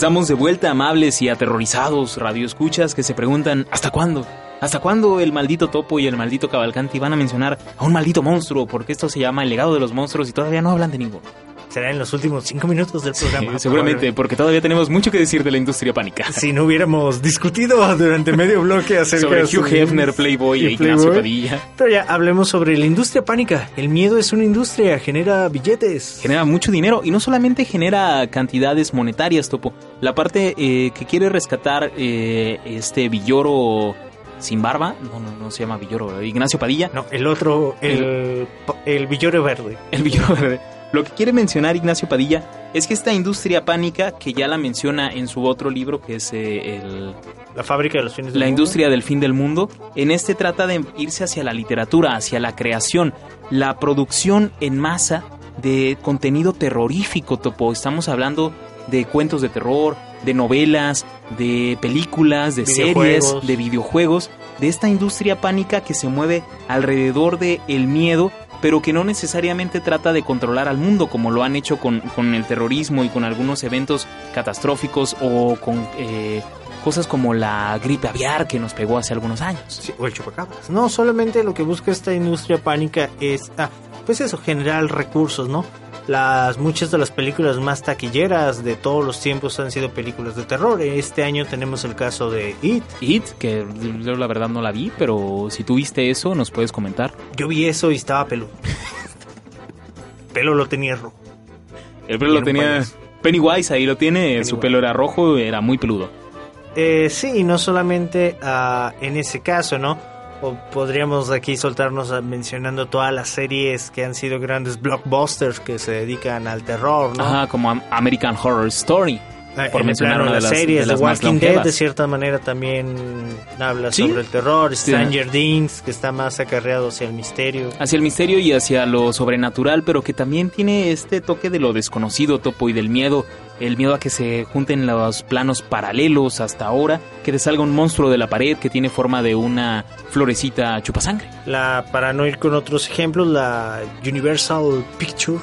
Estamos de vuelta, amables y aterrorizados radioescuchas que se preguntan ¿hasta cuándo? ¿Hasta cuándo el maldito topo y el maldito cavalcanti van a mencionar a un maldito monstruo? Porque esto se llama el legado de los monstruos y todavía no hablan de ninguno. Será en los últimos cinco minutos del programa. Seguramente, porque todavía tenemos mucho que decir de la industria pánica. Si no hubiéramos discutido durante medio bloque acerca Sobre de Hugh Hefner, Playboy y e Ignacio Playboy. Padilla. Pero ya hablemos sobre la industria pánica. El miedo es una industria, genera billetes. Genera mucho dinero y no solamente genera cantidades monetarias, Topo. La parte eh, que quiere rescatar eh, este Villoro sin barba, no, no, no se llama Villoro, Ignacio Padilla, No, el otro, el, el villoro verde. El villoro verde. Lo que quiere mencionar Ignacio Padilla es que esta industria pánica, que ya la menciona en su otro libro, que es eh, el- La fábrica de los fines del La mundo. industria del fin del mundo, en este trata de irse hacia la literatura, hacia la creación, la producción en masa de contenido terrorífico, Topo. Estamos hablando de cuentos de terror, de novelas, de películas, de series, de videojuegos, de esta industria pánica que se mueve alrededor del el miedo, pero que no necesariamente trata de controlar al mundo como lo han hecho con, con el terrorismo y con algunos eventos catastróficos o con eh, cosas como la gripe aviar que nos pegó hace algunos años. Sí, o el chupacabras. No, solamente lo que busca esta industria pánica es, ah, pues eso, generar recursos, ¿no? Las muchas de las películas más taquilleras de todos los tiempos han sido películas de terror. Este año tenemos el caso de It. It, que yo la verdad no la vi, pero si tú viste eso, nos puedes comentar. Yo vi eso y estaba peludo. *laughs* Pelo lo tenía rojo. El pelo lo tenía. Pennywise, ahí lo tiene, su pelo era rojo, era muy peludo. Eh, sí, y no solamente ah, en ese caso, ¿no? O podríamos aquí soltarnos mencionando todas las series que han sido grandes blockbusters que se dedican al terror, ¿no? Ajá, como Am- American Horror Story. Ah, por en mencionar plano una de las series, de las The Walking Dead longevas. de cierta manera también habla Sí. sobre el terror. Stranger Things que está más acarreado hacia el misterio. Hacia el misterio y hacia lo sobrenatural, pero que también tiene este toque de lo desconocido, Topo, y del miedo. El miedo a que se junten los planos paralelos hasta ahora, que te salga un monstruo de la pared que tiene forma de una florecita chupasangre. La para no ir con otros ejemplos, la Universal Picture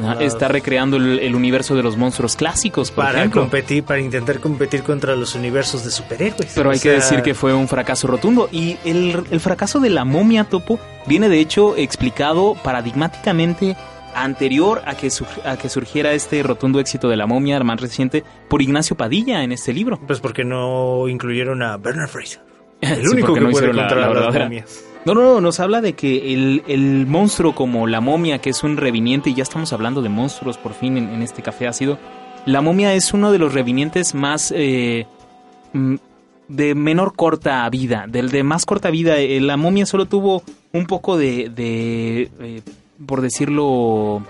Las- Está recreando el, el universo de los monstruos clásicos, por para ejemplo. competir, para intentar competir contra los universos de superhéroes. Pero hay que decir que fue un fracaso rotundo. Y el, el fracaso de la momia topo viene de hecho explicado paradigmáticamente anterior a que, a que surgiera este rotundo éxito de la momia más reciente por Ignacio Padilla en este libro. pues porque no incluyeron a Bernard Fraser. El *laughs* Sí, único que no puede la- la las momias. No, no, no, nos habla de que el, el monstruo como la momia, que es un reviniente, y ya estamos hablando de monstruos por fin en, en este café ácido, la momia es uno de los revinientes más... eh, mm, de menor corta vida, del de más corta vida. Eh, La momia solo tuvo un poco de, de eh, por decirlo,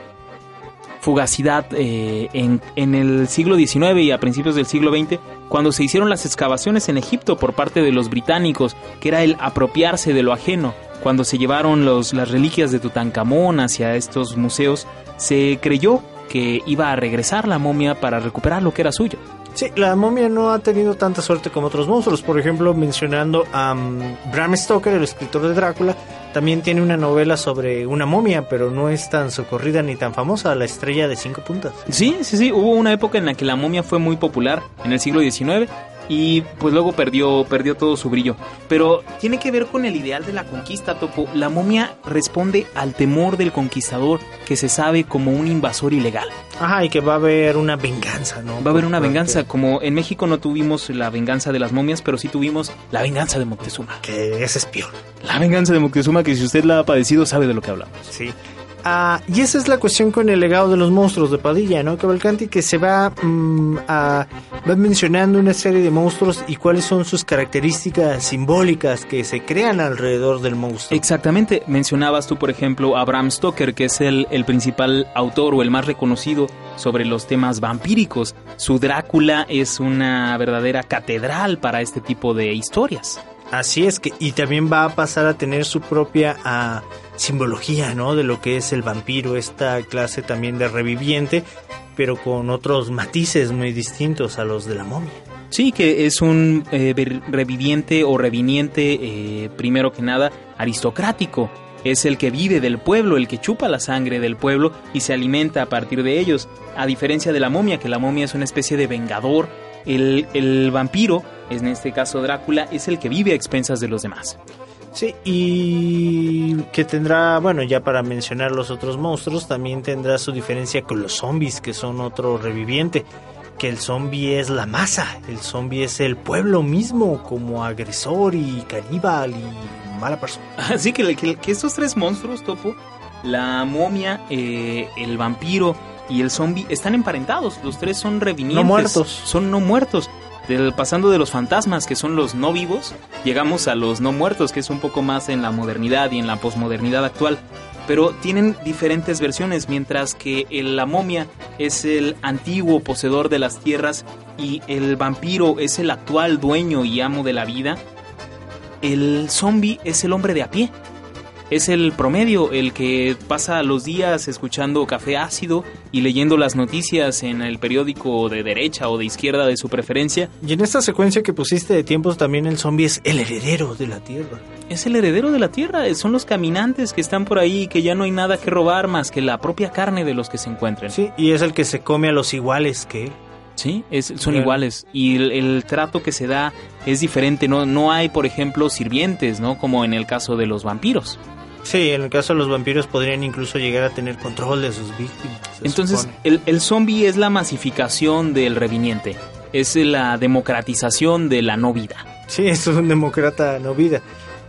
fugacidad eh, en, en el siglo XIX y a principios del siglo XX, cuando se hicieron las excavaciones en Egipto por parte de los británicos, que era el apropiarse de lo ajeno. Cuando se llevaron los, las reliquias de Tutankamón hacia estos museos, se creyó que iba a regresar la momia para recuperar lo que era suyo. Sí, la momia no ha tenido tanta suerte como otros monstruos. Por ejemplo, mencionando a mm, Bram Stoker, el escritor de Drácula, también tiene una novela sobre una momia, pero no es tan socorrida ni tan famosa, La estrella de cinco puntas. Sí, sí, sí, hubo una época en la que la momia fue muy popular en el siglo XIX y pues luego perdió, perdió todo su brillo. Pero tiene que ver con el ideal de la conquista, Topo. La momia responde al temor del conquistador que se sabe como un invasor ilegal. Ajá, y que va a haber una venganza, ¿no? Va a haber una venganza, como en México no tuvimos la venganza de las momias, pero sí tuvimos la venganza de Moctezuma. Que es espión. La venganza de Moctezuma, que si usted la ha padecido sabe de lo que hablamos. Sí. Ah, y esa es la cuestión con el legado de los monstruos de Padilla, ¿no? Cavalcanti que se va, mm, va mencionando una serie de monstruos y cuáles son sus características simbólicas que se crean alrededor del monstruo. Exactamente, mencionabas tú por ejemplo a Bram Stoker, que es el, el principal autor o el más reconocido sobre los temas vampíricos. Su Drácula es una verdadera catedral para este tipo de historias. Así es que, y también va a pasar a tener su propia ah, simbología, ¿no? De lo que es el vampiro, esta clase también de reviviente, pero con otros matices muy distintos a los de la momia. Sí, que es un eh, reviviente o reviniente, eh, primero que nada, aristocrático. es el que vive del pueblo, el que chupa la sangre del pueblo y se alimenta a partir de ellos, a diferencia de la momia, que la momia es una especie de vengador, el vampiro, en este caso Drácula, es el que vive a expensas de los demás. Sí, y que tendrá, bueno, ya para mencionar los otros monstruos, también tendrá su diferencia con los zombies, que son otro reviviente. Que el zombie es la masa, el zombie es el pueblo mismo, como agresor y caníbal y mala persona. *laughs* Así que, que, que estos tres monstruos, Topo, la momia, eh, el vampiro y el zombie, están emparentados. Los tres son revivientes. No muertos. Son no muertos. Del, pasando de los fantasmas, que son los no vivos, llegamos a los no muertos, que es un poco más en la modernidad y en la posmodernidad actual. Pero tienen diferentes versiones, mientras que el- la momia es el antiguo poseedor de las tierras y el vampiro es el actual dueño y amo de la vida. El zombie es el hombre de a pie. Es el promedio, el que pasa los días escuchando café ácido y leyendo las noticias en el periódico de derecha o de izquierda de su preferencia. Y en esta secuencia que pusiste de tiempos, también el zombie es el heredero de la tierra. Es el heredero de la tierra, eh, son los caminantes que están por ahí que ya no hay nada que robar más que la propia carne de los que se encuentren. Sí, y es el que se come a los iguales que él. Sí, es- son iguales y el, el trato que se da es diferente. No, no hay, por ejemplo, sirvientes, ¿no? Como en el caso de los vampiros. Sí, en el caso de los vampiros podrían incluso llegar a tener control de sus víctimas. Entonces, supone. el, el zombie es la masificación del reviniente. Es la democratización de la no vida. Sí, *laughs* es un demócrata no vida.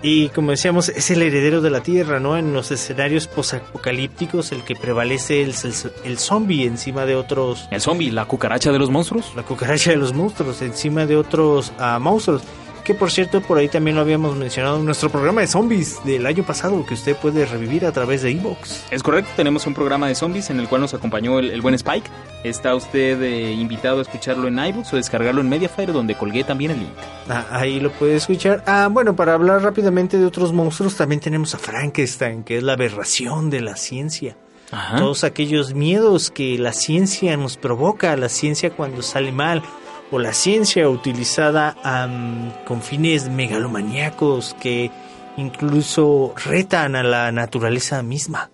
Y como decíamos, es el heredero de la tierra, ¿no? En los escenarios posapocalípticos, el que prevalece es el, el zombie encima de otros. El zombie, la cucaracha de los monstruos. La cucaracha de los monstruos, encima de otros ah, monstruos. Que por cierto, por ahí también lo habíamos mencionado en nuestro programa de zombies del año pasado, que usted puede revivir a través de Evox. Es correcto, tenemos un programa de zombies en el cual nos acompañó el, el buen Spike. Está usted eh, invitado a escucharlo en iBooks o descargarlo en Mediafire, donde colgué también el link. Ah, ahí lo puede escuchar. Ah, bueno, para hablar rápidamente de otros monstruos, también tenemos a Frankenstein, que es la aberración de la ciencia. Ajá. Todos aquellos miedos que la ciencia nos provoca, la ciencia cuando sale mal, o la ciencia utilizada con fines megalomaníacos que incluso retan a la naturaleza misma.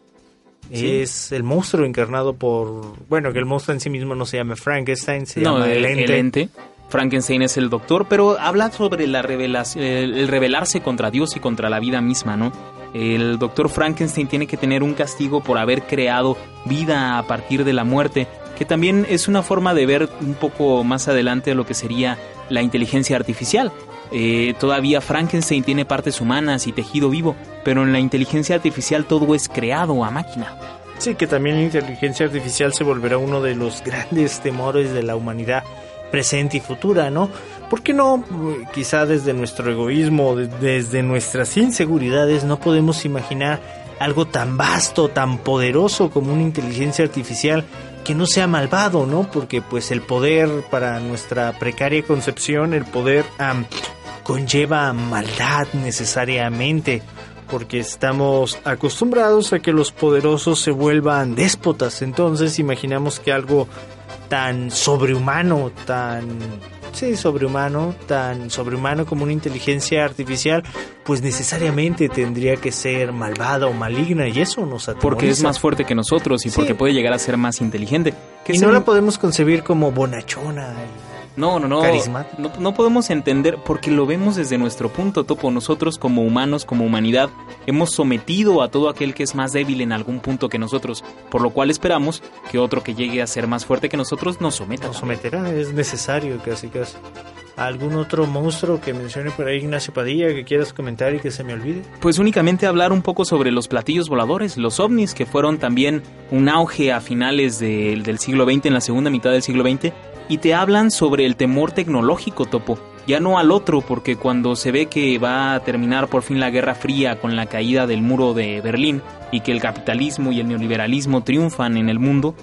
Sí. Es el monstruo encarnado por, bueno, que el monstruo en sí mismo no se llama Frankenstein, se no, llama el, el ente. el ente. Frankenstein es el doctor, pero habla sobre la revelación, el, el rebelarse contra Dios y contra la vida misma, ¿no? El doctor Frankenstein tiene que tener un castigo por haber creado vida a partir de la muerte, que también es una forma de ver un poco más adelante lo que sería la inteligencia artificial. Eh, todavía Frankenstein tiene partes humanas y tejido vivo, pero en la inteligencia artificial todo es creado a máquina. Sí, que también la inteligencia artificial se volverá uno de los grandes temores de la humanidad presente y futura, ¿no? ¿Por qué no? Eh, Quizá desde nuestro egoísmo, de- desde nuestras inseguridades, no podemos imaginar algo tan vasto, tan poderoso como una inteligencia artificial que no sea malvado, ¿no? Porque pues el poder para nuestra precaria concepción, el poder am, conlleva maldad necesariamente porque estamos acostumbrados a que los poderosos se vuelvan déspotas. Entonces imaginamos que algo tan sobrehumano, tan sí, sobrehumano, tan sobrehumano como una inteligencia artificial, pues necesariamente tendría que ser malvada o maligna y eso nos atemoriza. Porque es más fuerte que nosotros y Sí. porque puede llegar a ser más inteligente. Que y no un- la podemos concebir como bonachona. No, no, no. Carismático. no. No podemos entender porque lo vemos desde nuestro punto topo. Nosotros como humanos, como humanidad, hemos sometido a todo aquel que es más débil en algún punto que nosotros, por lo cual esperamos que otro que llegue a ser más fuerte que nosotros nos someta. Nos someterá, es necesario casi casi. ¿Algún otro monstruo que mencione por ahí Ignacio Padilla que quieras comentar y que se me olvide? Pues únicamente hablar un poco sobre los platillos voladores, los ovnis, que fueron también un auge a finales de- del siglo XX, en la segunda mitad del siglo XX, y te hablan sobre el temor tecnológico, Topo. Ya no al otro, porque cuando se ve que va a terminar por fin la Guerra Fría con la caída del muro de Berlín y que el capitalismo y el neoliberalismo triunfan en el mundo,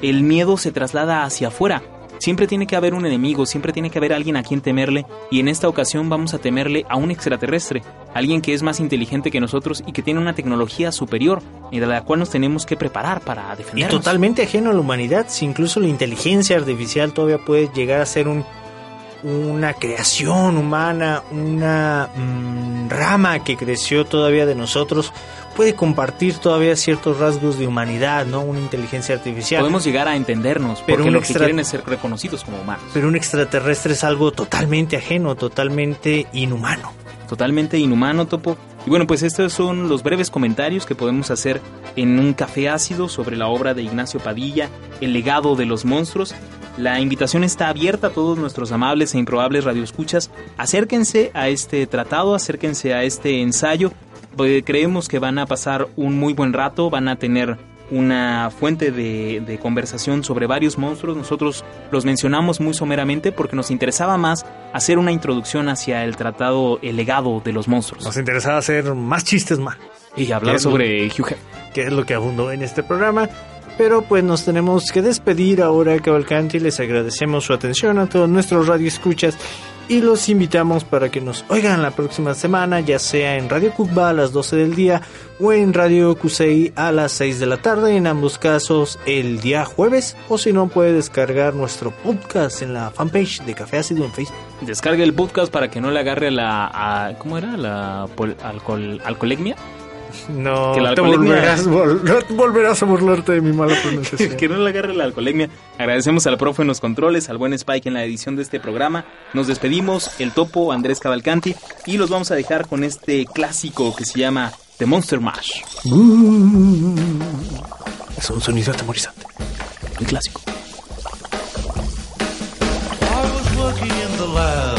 el miedo se traslada hacia afuera. Siempre tiene que haber un enemigo, siempre tiene que haber alguien a quien temerle, y en esta ocasión vamos a temerle a un extraterrestre, alguien que es más inteligente que nosotros y que tiene una tecnología superior, y de la cual nos tenemos que preparar para Y defendernos. totalmente ajeno a la humanidad, si incluso la inteligencia artificial todavía puede llegar a ser un una creación humana, una mm, rama que creció todavía de nosotros, puede compartir todavía ciertos rasgos de humanidad, ¿no? Una inteligencia artificial. Podemos llegar a entendernos, Pero porque un lo extra- que quieren es ser reconocidos como humanos. Pero un extraterrestre es algo totalmente ajeno, totalmente inhumano. totalmente inhumano, Topo. Y bueno, pues estos son los breves comentarios que podemos hacer en un café ácido sobre la obra de Ignacio Padilla, El legado de los monstruos. La invitación está abierta a todos nuestros amables e improbables radioescuchas. Acérquense a este tratado, acérquense a este ensayo. Porque creemos que van a pasar un muy buen rato, van a tener una fuente de, de conversación sobre varios monstruos. Nosotros los mencionamos muy someramente porque nos interesaba más hacer una introducción hacia el tratado El legado de los monstruos Nos interesaba hacer más chistes más, y hablar sobre Hugh Hefner. que es lo que abundó en este programa. Pero pues nos tenemos que despedir ahora, Cavalcanti. Les agradecemos su atención a todos nuestros radioescuchas y los invitamos para que nos oigan la próxima semana, ya sea en Radio Cuba a las 12 del día o en Radio Cusei a las 6 de la tarde, en ambos casos el día jueves, o si no puede descargar nuestro podcast en la fanpage de Café Ácido en Facebook. Descargue el podcast para que no le agarre la... ¿Cómo era? La alcohol, alcoholemia. No Que la te volverás, vol- volverás a burlarte de mi mala pronunciación. *laughs* que no le agarre la alcoholemia. Agradecemos al profe en los controles, al buen Spike en la edición de este programa. Nos despedimos, el topo Andrés Cavalcanti, y los vamos a dejar con este clásico que se llama The Monster Mash. Es un sonido atemorizante. El clásico. I was working in the lab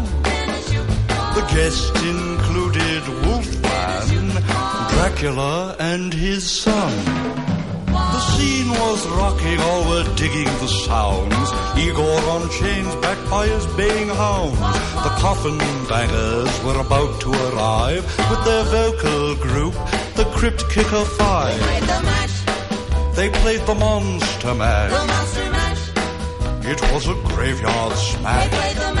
The guests included Wolfman, Dracula, and his son. The scene was rocking, all were digging the sounds. Igor on chains, backed by his baying hounds. The coffin bangers were about to arrive with their vocal group, the Crypt Kicker Five. Played the mash, They played the Monster Mash. the monster mash. It was a graveyard smash.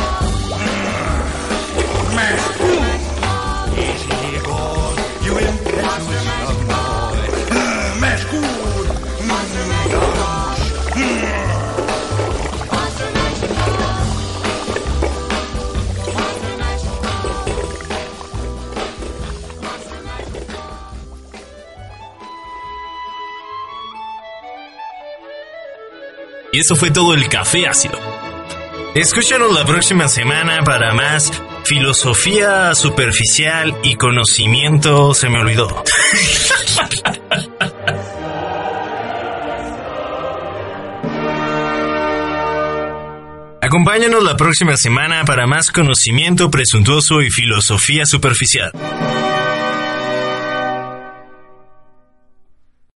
Y eso fue todo el café ácido. Escúchanos la próxima semana para más filosofía superficial y conocimiento se me olvidó. Acompáñanos la próxima semana para más conocimiento presuntuoso y filosofía superficial.